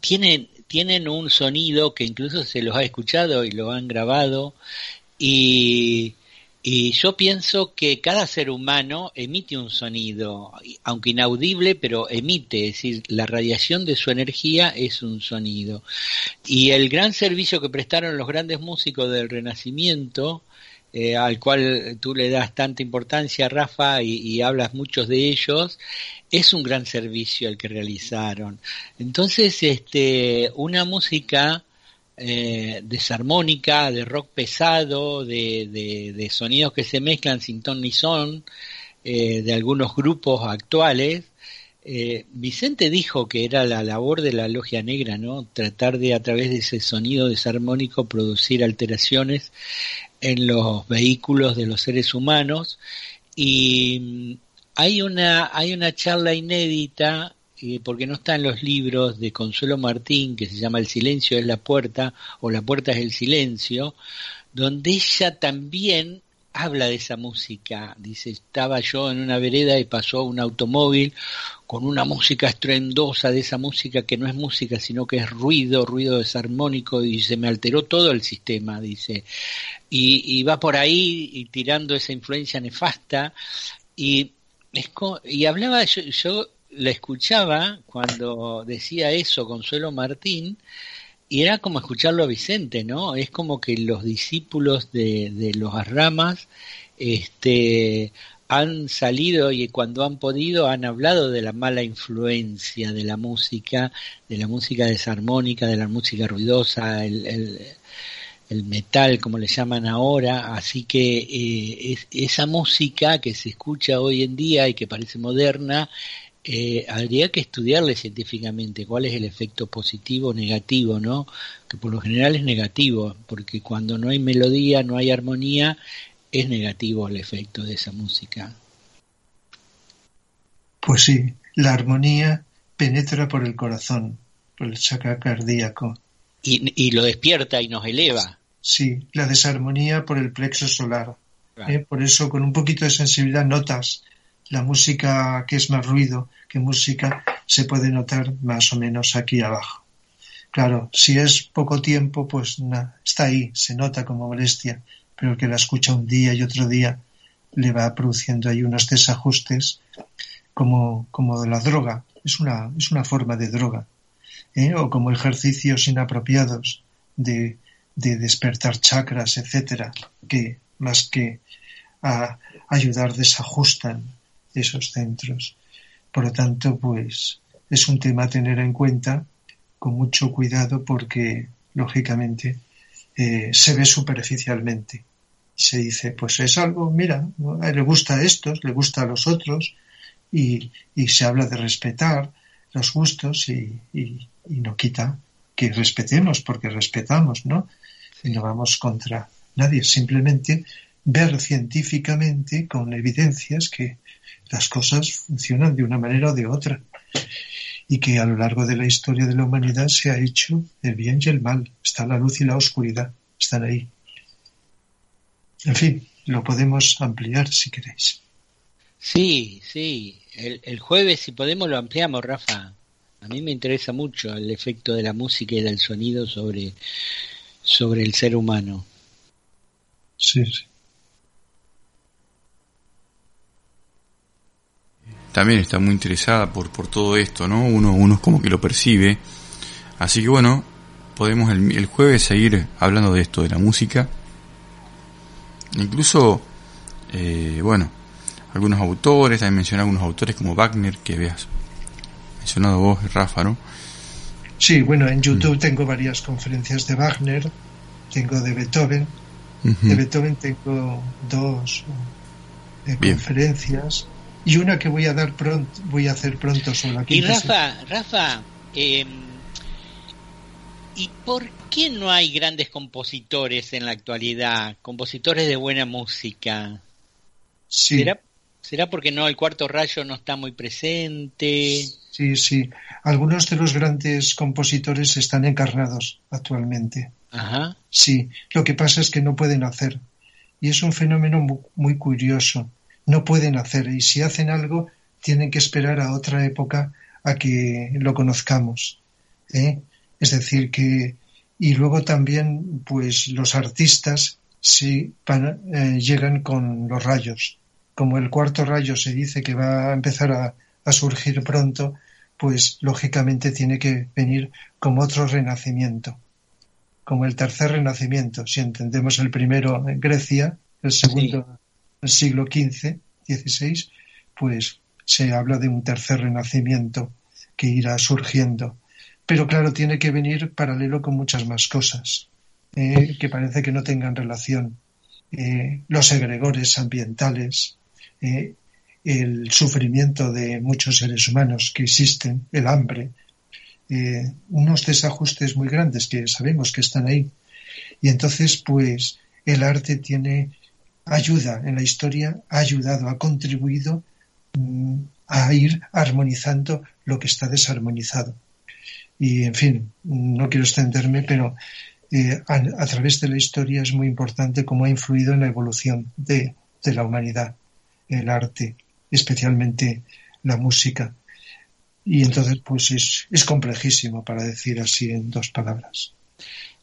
[SPEAKER 1] tienen, tienen un sonido que incluso se los ha escuchado y lo han grabado y y yo pienso que cada ser humano emite un sonido, aunque inaudible, pero emite, es decir, la radiación de su energía es un sonido. Y el gran servicio que prestaron los grandes músicos del Renacimiento, eh, al cual tú le das tanta importancia, Rafa, y, y, hablas muchos de ellos, es un gran servicio el que realizaron. Entonces, este, una música eh, desarmónica, de rock pesado, de, de, sonidos que se mezclan sin ton ni son, eh, de algunos grupos actuales. Eh, Vicente dijo que era la labor de la logia negra, ¿no? Tratar de a través de ese sonido desarmónico producir alteraciones en los vehículos de los seres humanos y mm, hay una hay una charla inédita eh, porque no está en los libros de Consuelo Martín, que se llama El silencio es la puerta o La puerta es el silencio, donde ella también habla de esa música. Dice, estaba yo en una vereda y pasó un automóvil con una música estruendosa de esa música que no es música, sino que es ruido, ruido desarmónico, y se me alteró todo el sistema, dice. Y, va por ahí y tirando esa influencia nefasta. Y hablaba, yo, yo la escuchaba cuando decía eso Consuelo Martín y era como escucharlo a Vicente, ¿no? Es como que los discípulos de, los ramas este, han salido y cuando han podido han hablado de la mala influencia de la música, de la música desarmónica, de la música ruidosa, el, el, metal, como le llaman ahora, así que eh, es, esa música que se escucha hoy en día y que parece moderna, eh, habría que estudiarle científicamente cuál es el efecto positivo o negativo, ¿no? Que por lo general es negativo, porque cuando no hay melodía, no hay armonía, es negativo el efecto de esa música.
[SPEAKER 2] Pues sí, la armonía penetra por el corazón, por el chakra cardíaco.
[SPEAKER 1] Y, lo despierta y nos eleva.
[SPEAKER 2] Sí, la desarmonía por el plexo solar. ¿eh? Por eso, con un poquito de sensibilidad, notas la música que es más ruido que música se puede notar más o menos aquí abajo. Claro, si es poco tiempo, pues está ahí, se nota como molestia, pero el que la escucha un día y otro día le va produciendo ahí unos desajustes como, como la droga, es una, es una forma de droga, ¿eh? o como ejercicios inapropiados de, de despertar chakras, etcétera, que más que ayudar desajustan esos centros. Por lo tanto, pues es un tema a tener en cuenta con mucho cuidado porque, lógicamente, eh, se ve superficialmente. Se dice, pues es algo, mira, le gusta a estos, le gusta a los otros, y, se habla de respetar los gustos y, y, no quita que respetemos, porque respetamos, ¿no? Y no vamos contra nadie, simplemente ver científicamente con evidencias que las cosas funcionan de una manera o de otra y que a lo largo de la historia de la humanidad se ha hecho el bien y el mal, está la luz y la oscuridad, están ahí. En fin, lo podemos ampliar si queréis.
[SPEAKER 1] Sí, sí, el, el jueves si podemos lo ampliamos, Rafa. A mí me interesa mucho el efecto de la música y del sonido sobre, sobre el ser humano.
[SPEAKER 2] Sí, sí.
[SPEAKER 3] También está muy interesada por, por todo esto, ¿no? Uno, uno es como que lo percibe. Así que bueno, podemos el, el jueves seguir hablando de esto, de la música. Incluso, eh, bueno, algunos autores, también mencioné algunos autores como Wagner, que veas mencionado vos, Rafa, ¿no?
[SPEAKER 2] Sí, bueno, en YouTube mm. tengo varias conferencias de Wagner, tengo de Beethoven, de Beethoven tengo dos eh, conferencias y una que voy a dar pronto, voy a hacer pronto sobre la
[SPEAKER 1] Y Rafa, Rafa, em, ¿y por qué no hay grandes compositores en la actualidad, compositores de buena música?
[SPEAKER 2] Sí.
[SPEAKER 1] ¿Será, ¿Será porque no el cuarto rayo no está muy presente?
[SPEAKER 2] Sí, sí. Algunos de los grandes compositores están encarnados actualmente.
[SPEAKER 1] Ajá.
[SPEAKER 2] Sí, lo que pasa es que no pueden hacer. Y es un fenómeno muy curioso no pueden hacer y si hacen algo tienen que esperar a otra época a que lo conozcamos. ¿eh? Es decir, que y luego también pues los artistas sí eh, llegan con los rayos. Como el cuarto rayo se dice que va a empezar a, a surgir pronto, pues lógicamente tiene que venir como otro renacimiento, como el tercer renacimiento. Si entendemos el primero en Grecia, el segundo siglo XV, XVI, pues se habla de un tercer renacimiento que irá surgiendo. Pero claro, tiene que venir paralelo con muchas más cosas eh, que parece que no tengan relación. Eh, los egregores ambientales, eh, el sufrimiento de muchos seres humanos que existen, el hambre, unos desajustes muy grandes que sabemos que están ahí. Y entonces, pues, el arte tiene ayuda en la historia, ha ayudado, ha contribuido mm, a ir armonizando lo que está desarmonizado. Y, en fin, no quiero extenderme, pero eh, a, través de la historia es muy importante cómo ha influido en la evolución de, de la humanidad, el arte, especialmente la música. Y entonces, pues es, es complejísimo para decir así en dos palabras.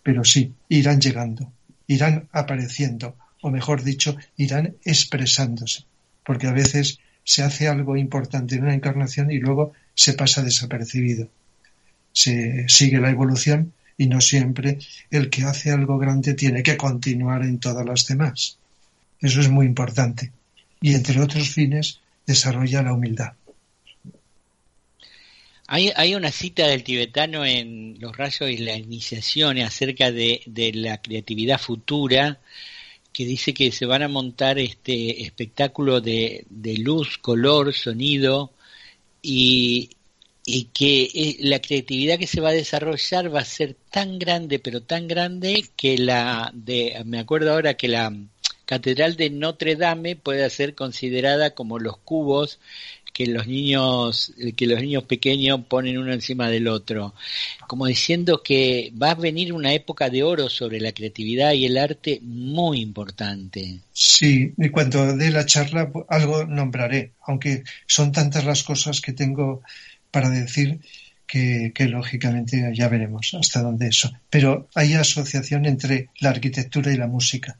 [SPEAKER 2] Pero sí, irán llegando, irán apareciendo, o mejor dicho, irán expresándose, porque a veces se hace algo importante en una encarnación y luego se pasa desapercibido. Se sigue la evolución y no siempre el que hace algo grande tiene que continuar en todas las demás. Eso es muy importante. Y entre otros fines, desarrolla la humildad.
[SPEAKER 1] Hay, hay una cita del tibetano en Los rayos y la iniciación acerca de, de la creatividad futura que dice que se van a montar este espectáculo de, luz, color, sonido y, y que eh, la creatividad que se va a desarrollar va a ser tan grande, pero tan grande que la de, me acuerdo ahora que la Catedral de Notre Dame puede ser considerada como los cubos que los niños que los niños pequeños ponen uno encima del otro como diciendo que va a venir una época de oro sobre la creatividad y el arte muy importante
[SPEAKER 2] sí y cuando dé la charla algo nombraré aunque son tantas las cosas que tengo para decir que, lógicamente ya veremos hasta dónde eso. Pero hay asociación entre la arquitectura y la música.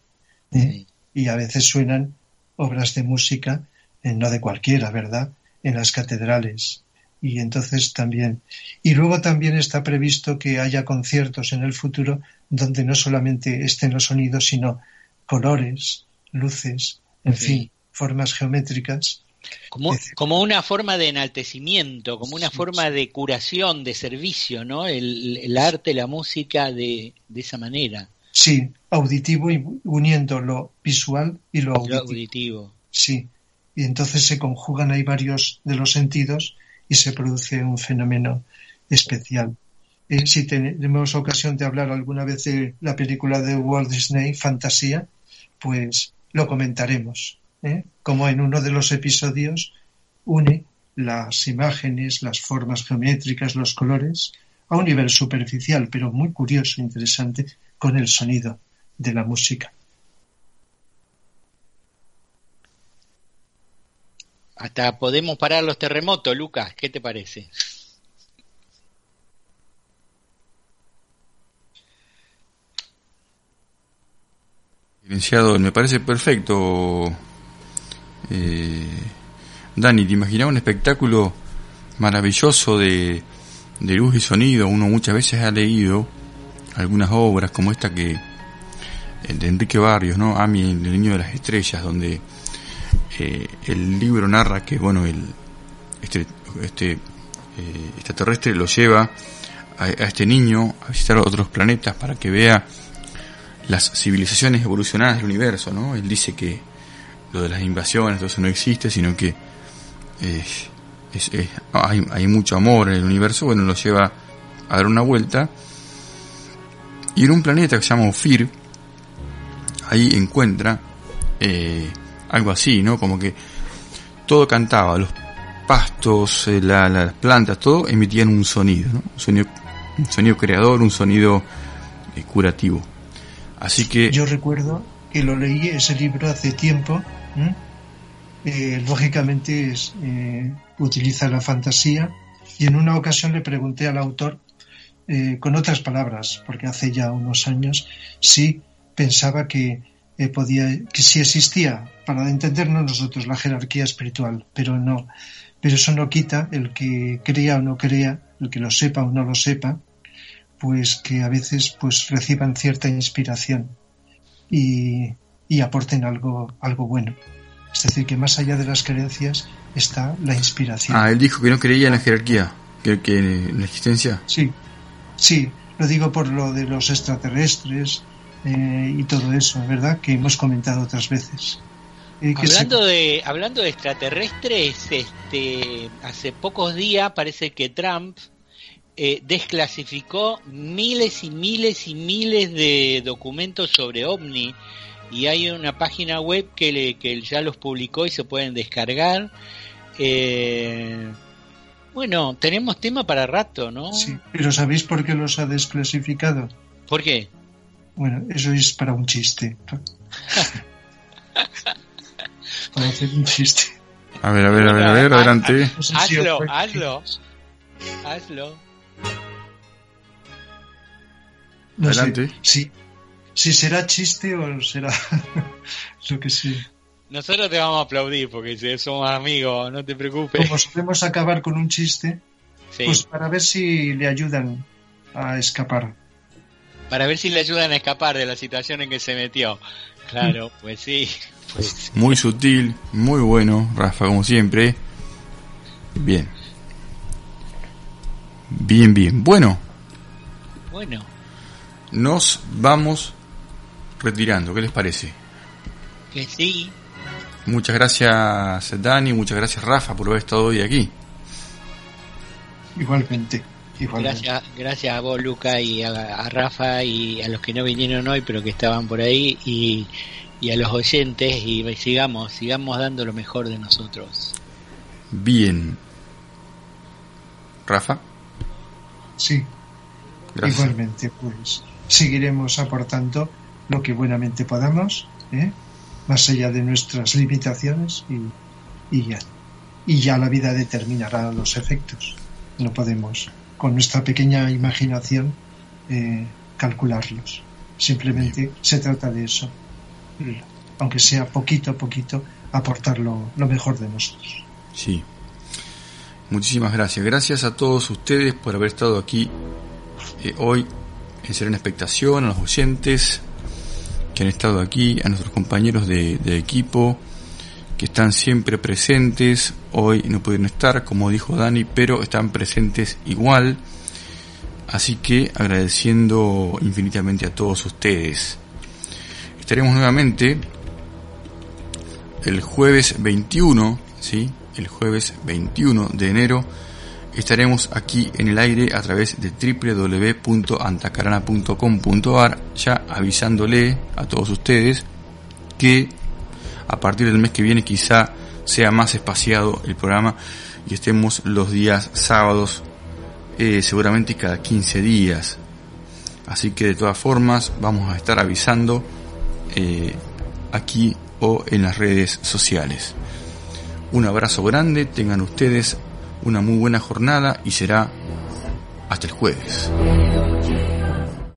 [SPEAKER 2] ¿eh? Y a veces suenan obras de música, eh, no de cualquiera, ¿verdad? En las catedrales. Y entonces también. Y luego también está previsto que haya conciertos en el futuro donde no solamente estén los sonidos, sino colores, luces, en fin, formas geométricas
[SPEAKER 1] como, como una forma de enaltecimiento, como una forma de curación, de servicio, ¿no? El, arte, la música de, de, esa manera.
[SPEAKER 2] Sí, auditivo y uniendo lo visual y lo
[SPEAKER 1] auditivo.
[SPEAKER 2] Sí, y entonces se conjugan ahí varios de los sentidos y se produce un fenómeno especial. Eh, si tenemos ocasión de hablar alguna vez de la película de Walt Disney, Fantasía, pues lo comentaremos. ¿eh? como en uno de los episodios une las imágenes, las formas geométricas, los colores, a un nivel superficial, pero muy curioso, e interesante, con el sonido de la música.
[SPEAKER 1] Hasta podemos parar los terremotos, Lucas, ¿qué te parece?
[SPEAKER 3] me parece perfecto eh, Dani, ¿te imaginas un espectáculo maravilloso de, luz y sonido? Uno muchas veces ha leído algunas obras como esta que eh, de Enrique Barrios, ¿no? Ami, el niño de las estrellas, donde eh, el libro narra que, bueno, el, este, este eh, extraterrestre lo lleva a, este niño a visitar otros planetas para que vea las civilizaciones evolucionadas del universo, ¿no? Él dice que lo de las invasiones, todo eso no existe, sino que hay, mucho amor en el universo, bueno, lo lleva a dar una vuelta. Y en un planeta que se llama Ophir, ahí encuentra eh, algo así, ¿no? Como que todo cantaba, los pastos, eh, las plantas, todo emitían un sonido, ¿no? Un sonido, un sonido creador, un sonido eh, curativo. Así que...
[SPEAKER 2] Yo recuerdo que lo leí ese libro hace tiempo eh, lógicamente eh, utiliza la fantasía y en una ocasión le pregunté al autor con otras palabras, porque hace ya unos años, si pensaba que podía, que si existía, para entendernos nosotros, la jerarquía espiritual, pero no, pero eso no quita el que crea o no crea, el que lo sepa o no lo sepa, pues que a veces pues reciban cierta inspiración y, y aporten algo, algo bueno. Es decir, que más allá de las creencias está la inspiración.
[SPEAKER 3] Ah, él dijo que no creía en la jerarquía, que, que en la existencia.
[SPEAKER 2] Sí, sí, lo digo por lo de los extraterrestres eh, y todo eso, ¿verdad? Que hemos comentado otras veces.
[SPEAKER 1] Eh, hablando de hablando de extraterrestres, este, hace pocos días parece que Trump eh, desclasificó miles y miles y miles de documentos sobre ovni y hay una página web que, le, que ya los publicó y se pueden descargar. Eh, bueno, tenemos tema para rato, ¿no?
[SPEAKER 2] Sí, pero ¿sabéis por qué los ha desclasificado?
[SPEAKER 1] ¿Por qué?
[SPEAKER 2] Bueno, eso es para un chiste. para hacer un chiste.
[SPEAKER 3] A ver, a ver, a ver, a ver, adelante.
[SPEAKER 1] hazlo, hazlo. Hazlo.
[SPEAKER 2] adelante. sí, si será chiste o será lo que sí.
[SPEAKER 1] Nosotros te vamos a aplaudir porque somos amigos, no te preocupes.
[SPEAKER 2] Como podemos acabar con un chiste, pues para ver si le ayudan a escapar.
[SPEAKER 1] Para ver si le ayudan a escapar de la situación en que se metió. Claro, mm. pues sí. Pues.
[SPEAKER 3] Muy sutil, muy bueno, Rafa, como siempre. Bien. Bien, bien. Bueno.
[SPEAKER 1] Bueno.
[SPEAKER 3] Nos vamos retirando. ¿Qué les parece?
[SPEAKER 1] Que sí.
[SPEAKER 3] Muchas gracias Dani, muchas gracias Rafa por haber estado hoy aquí.
[SPEAKER 2] Igualmente.
[SPEAKER 1] Gracias, gracias a vos, Luca, y a, Rafa, y a los que no vinieron hoy, pero que estaban por ahí, y, a los oyentes, y sigamos, sigamos dando lo mejor de nosotros.
[SPEAKER 3] Bien. Rafa.
[SPEAKER 2] Sí. Igualmente, pues seguiremos aportando lo que buenamente podamos, ¿eh? más allá de nuestras limitaciones, y, y ya. Y ya la vida determinará los efectos. No podemos con nuestra pequeña imaginación eh, calcularlos. Simplemente se trata de eso. Aunque sea poquito a poquito, aportar lo, mejor de nosotros.
[SPEAKER 3] Sí. Muchísimas gracias. Gracias a todos ustedes por haber estado aquí eh, hoy en Serena Expectación, a los oyentes que han estado aquí, a nuestros compañeros de, de equipo, que están siempre presentes. Hoy no pudieron estar, como dijo Dani, pero están presentes igual. Así que agradeciendo infinitamente a todos ustedes. Estaremos nuevamente el jueves 21, ¿sí? El jueves 21 de enero estaremos aquí en el aire a través de www.antacarana.com.ar ya avisándole a todos ustedes que a partir del mes que viene quizá sea más espaciado el programa y estemos los días sábados eh, seguramente cada 15 días. Así que de todas formas vamos a estar avisando eh, aquí o en las redes sociales. Un abrazo grande, tengan ustedes una muy buena jornada y será hasta el jueves.